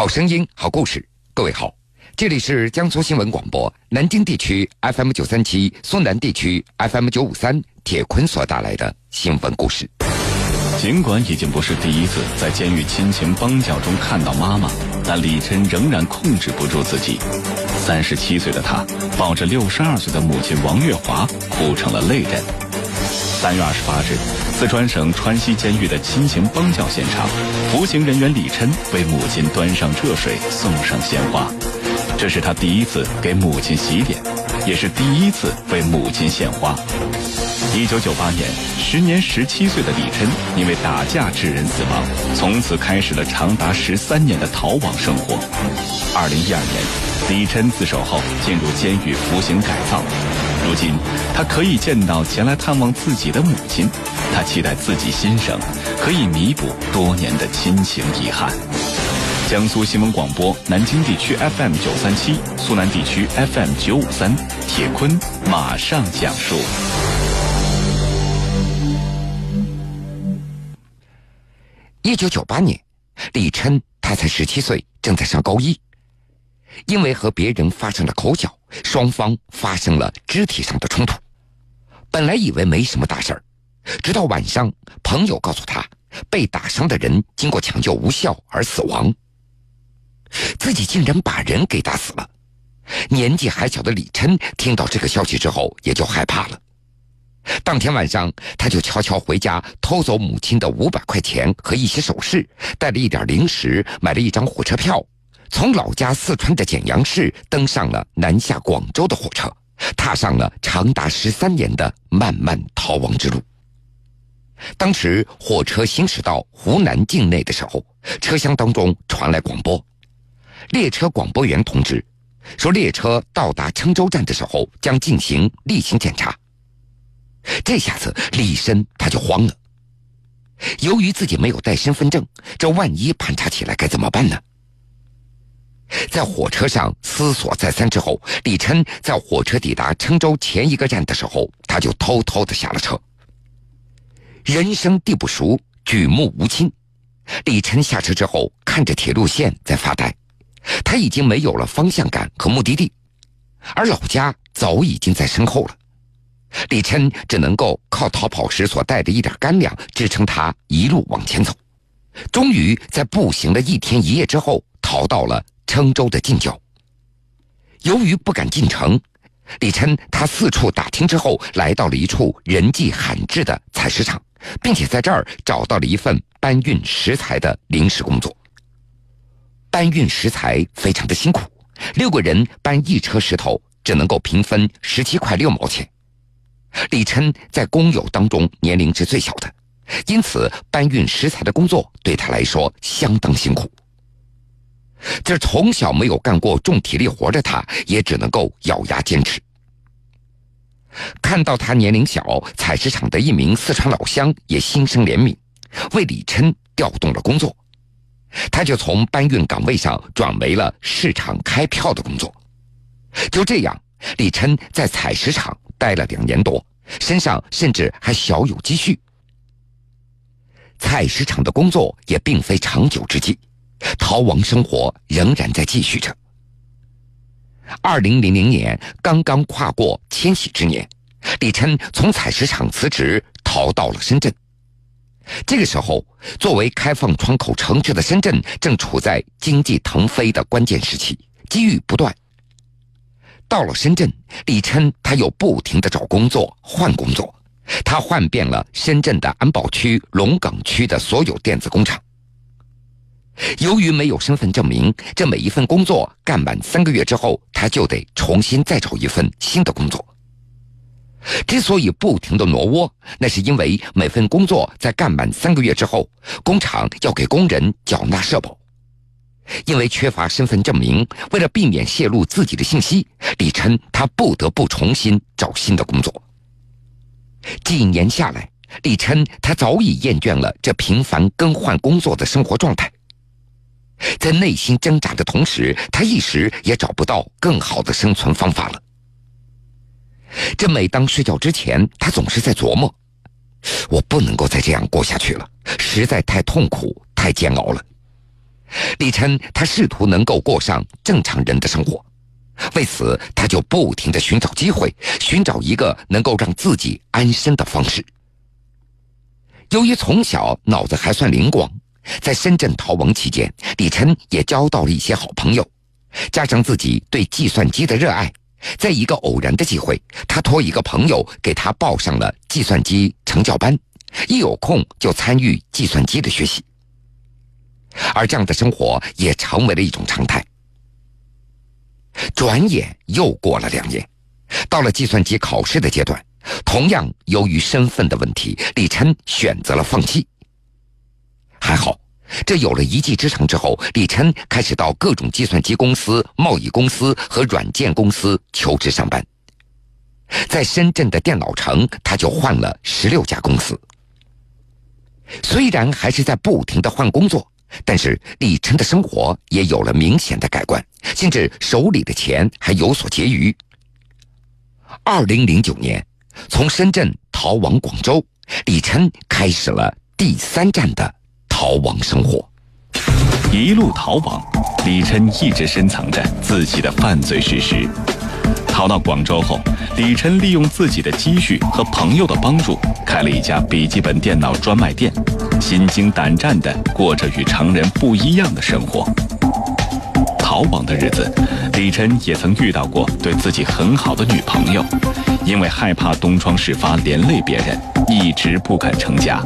好声音，好故事。各位好，这里是江苏新闻广播南京地区 FM 九三七、苏南地区 FM 九五三。铁坤所带来的新闻故事。尽管已经不是第一次在监狱亲情帮教中看到妈妈，但李琛仍然控制不住自己。三十七岁的他抱着六十二岁的母亲王月华，哭成了泪人。三月二十八日，四川省川西监狱的亲情帮教现场，服刑人员李琛为母亲端上热水，送上鲜花。这是他第一次给母亲洗脸，也是第一次为母亲献花。一九九八年，时年十七岁的李琛因为打架致人死亡，从此开始了长达十三年的逃亡生活。二零一二年，李琛自首后进入监狱服刑改造。如今，他可以见到前来探望自己的母亲，他期待自己新生可以弥补多年的亲情遗憾。江苏新闻广播南京地区 FM 九三七，苏南地区 FM 九五三，铁坤马上讲述。一九九八年，李琛他才十七岁，正在上高一。因为和别人发生了口角，双方发生了肢体上的冲突。本来以为没什么大事儿，直到晚上，朋友告诉他，被打伤的人经过抢救无效而死亡。自己竟然把人给打死了。年纪还小的李琛听到这个消息之后，也就害怕了。当天晚上，他就悄悄回家偷走母亲的五百块钱和一些首饰，带了一点零食，买了一张火车票。从老家四川的简阳市登上了南下广州的火车，踏上了长达十三年的漫漫逃亡之路。当时火车行驶到湖南境内的时候，车厢当中传来广播，列车广播员通知说，列车到达郴州站的时候将进行例行检查。这下子李深他就慌了，由于自己没有带身份证，这万一盘查起来该怎么办呢？在火车上思索再三之后，李琛在火车抵达郴州前一个站的时候，他就偷偷的下了车。人生地不熟，举目无亲，李琛下车之后，看着铁路线在发呆。他已经没有了方向感和目的地，而老家早已经在身后了。李琛只能够靠逃跑时所带的一点干粮支撑他一路往前走。终于在步行了一天一夜之后，逃到了。郴州的近郊，由于不敢进城，李琛他四处打听之后，来到了一处人迹罕至的采石场，并且在这儿找到了一份搬运石材的临时工作。搬运石材非常的辛苦，六个人搬一车石头只能够平分十七块六毛钱。李琛在工友当中年龄是最小的，因此搬运石材的工作对他来说相当辛苦。这从小没有干过重体力活的他，也只能够咬牙坚持。看到他年龄小，采石场的一名四川老乡也心生怜悯，为李琛调动了工作。他就从搬运岗位上转为了市场开票的工作。就这样，李琛在采石场待了两年多，身上甚至还小有积蓄。采石场的工作也并非长久之计。逃亡生活仍然在继续着。二零零零年刚刚跨过千禧之年，李琛从采石场辞职，逃到了深圳。这个时候，作为开放窗口城市的深圳，正处在经济腾飞的关键时期，机遇不断。到了深圳，李琛他又不停的找工作、换工作，他换遍了深圳的安保区、龙岗区的所有电子工厂。由于没有身份证明，这每一份工作干满三个月之后，他就得重新再找一份新的工作。之所以不停的挪窝，那是因为每份工作在干满三个月之后，工厂要给工人缴纳社保。因为缺乏身份证明，为了避免泄露自己的信息，李琛他不得不重新找新的工作。几年下来，李琛他早已厌倦了这频繁更换工作的生活状态。在内心挣扎的同时，他一时也找不到更好的生存方法了。这每当睡觉之前，他总是在琢磨：我不能够再这样过下去了，实在太痛苦、太煎熬了。李琛他试图能够过上正常人的生活，为此他就不停的寻找机会，寻找一个能够让自己安身的方式。由于从小脑子还算灵光，在深圳逃亡期间，李琛也交到了一些好朋友，加上自己对计算机的热爱，在一个偶然的机会，他托一个朋友给他报上了计算机成教班，一有空就参与计算机的学习。而这样的生活也成为了一种常态。转眼又过了两年，到了计算机考试的阶段，同样由于身份的问题，李琛选择了放弃。还好，这有了一技之长之后，李琛开始到各种计算机公司、贸易公司和软件公司求职上班。在深圳的电脑城，他就换了十六家公司。虽然还是在不停的换工作。但是李琛的生活也有了明显的改观，甚至手里的钱还有所结余。二零零九年，从深圳逃往广州，李琛开始了第三站的逃亡生活。一路逃亡，李琛一直深藏着自己的犯罪事实。逃到广州后，李琛利用自己的积蓄和朋友的帮助，开了一家笔记本电脑专卖店，心惊胆战地过着与常人不一样的生活。逃亡的日子，李琛也曾遇到过对自己很好的女朋友，因为害怕东窗事发连累别人，一直不肯成家，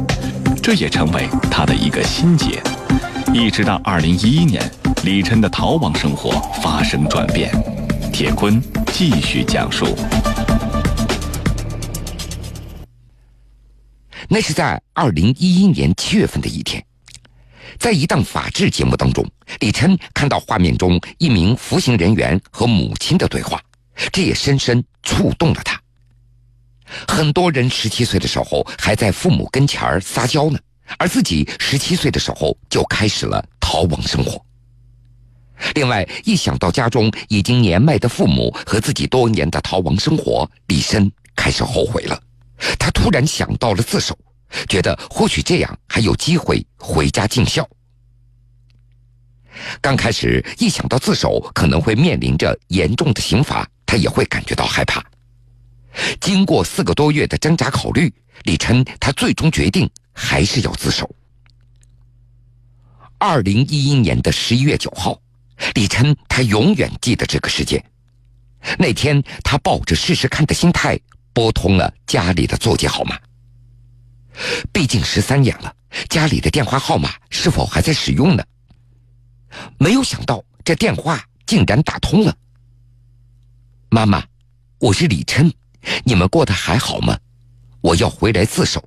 这也成为他的一个心结。一直到二零一一年，李琛的逃亡生活发生转变。铁坤继续讲述。那是在二零一一年七月份的一天，在一档法制节目当中，李琛看到画面中一名服刑人员和母亲的对话，这也深深触动了他。很多人十七岁的时候还在父母跟前撒娇呢，而自己十七岁的时候就开始了逃亡生活。另外，一想到家中已经年迈的父母和自己多年的逃亡生活，李申开始后悔了。他突然想到了自首，觉得或许这样还有机会回家尽孝。刚开始一想到自首可能会面临着严重的刑罚，他也会感觉到害怕。经过四个多月的挣扎考虑，李琛他最终决定还是要自首。二零一一年的十一月九号。李琛，他永远记得这个时间。那天，他抱着试试看的心态拨通了家里的座机号码。毕竟十三年了，家里的电话号码是否还在使用呢？没有想到，这电话竟然打通了。妈妈，我是李琛，你们过得还好吗？我要回来自首。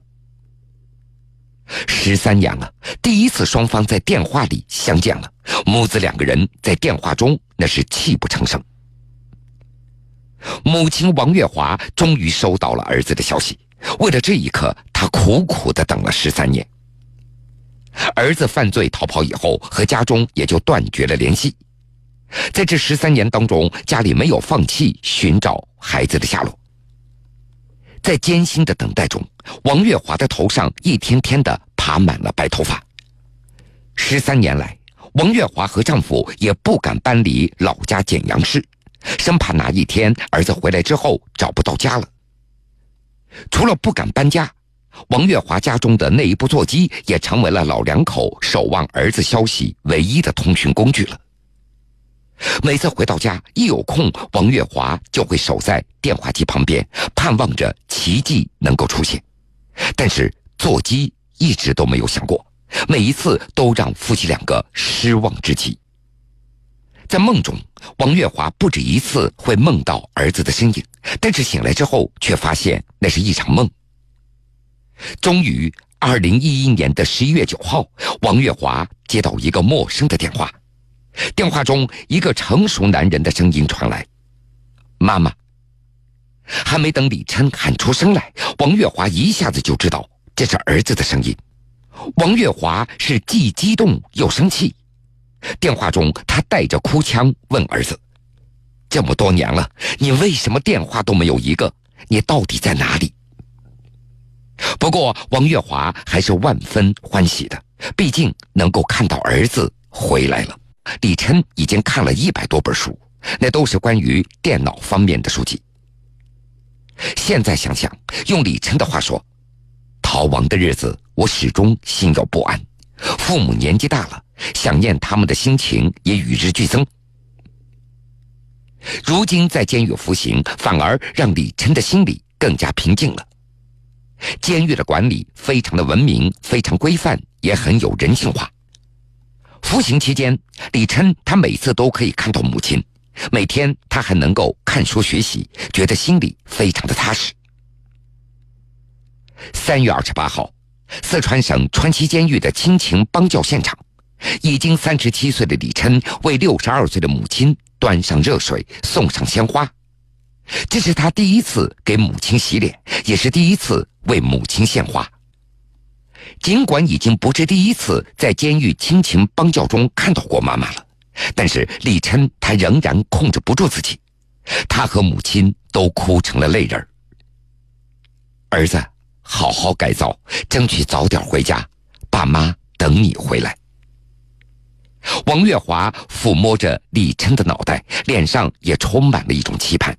十三年了，第一次双方在电话里相见了，母子两个人在电话中那是泣不成声。母亲王月华终于收到了儿子的消息，为了这一刻，她苦苦的等了十三年。儿子犯罪逃跑以后，和家中也就断绝了联系。在这十三年当中，家里没有放弃寻找孩子的下落。在艰辛的等待中，王月华的头上一天天的爬满了白头发。十三年来，王月华和丈夫也不敢搬离老家简阳市，生怕哪一天儿子回来之后找不到家了。除了不敢搬家，王月华家中的那一部座机也成为了老两口守望儿子消息唯一的通讯工具了。每次回到家，一有空，王月华就会守在电话机旁边，盼望着奇迹能够出现。但是座机一直都没有响过，每一次都让夫妻两个失望至极。在梦中，王月华不止一次会梦到儿子的身影，但是醒来之后却发现那是一场梦。终于，二零一一年的十一月九号，王月华接到一个陌生的电话。电话中，一个成熟男人的声音传来：“妈妈。”还没等李琛喊出声来，王月华一下子就知道这是儿子的声音。王月华是既激动又生气。电话中，他带着哭腔问儿子：“这么多年了，你为什么电话都没有一个？你到底在哪里？”不过，王月华还是万分欢喜的，毕竟能够看到儿子回来了。李琛已经看了一百多本书，那都是关于电脑方面的书籍。现在想想，用李琛的话说，逃亡的日子，我始终心有不安。父母年纪大了，想念他们的心情也与日俱增。如今在监狱服刑，反而让李琛的心里更加平静了。监狱的管理非常的文明，非常规范，也很有人性化。服刑期间，李琛他每次都可以看到母亲，每天他还能够看书学习，觉得心里非常的踏实。三月二十八号，四川省川西监狱的亲情帮教现场，已经三十七岁的李琛为六十二岁的母亲端上热水，送上鲜花。这是他第一次给母亲洗脸，也是第一次为母亲献花。尽管已经不是第一次在监狱亲情帮教中看到过妈妈了，但是李琛他仍然控制不住自己，他和母亲都哭成了泪人。儿子，好好改造，争取早点回家，爸妈等你回来。王月华抚摸着李琛的脑袋，脸上也充满了一种期盼。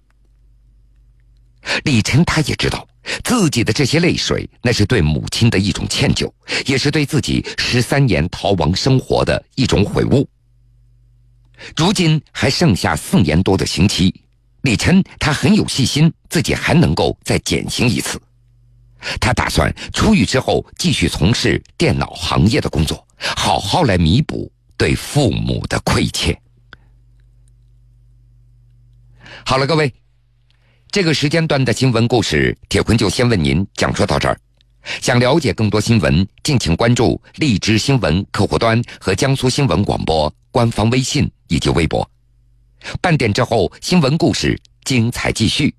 李晨他也知道自己的这些泪水，那是对母亲的一种歉疚，也是对自己十三年逃亡生活的一种悔悟。如今还剩下四年多的刑期，李晨他很有信心，自己还能够再减刑一次。他打算出狱之后继续从事电脑行业的工作，好好来弥补对父母的亏欠。好了，各位。这个时间段的新闻故事，铁坤就先为您讲述到这儿。想了解更多新闻，敬请关注荔枝新闻客户端和江苏新闻广播官方微信以及微博。半点之后，新闻故事精彩继续。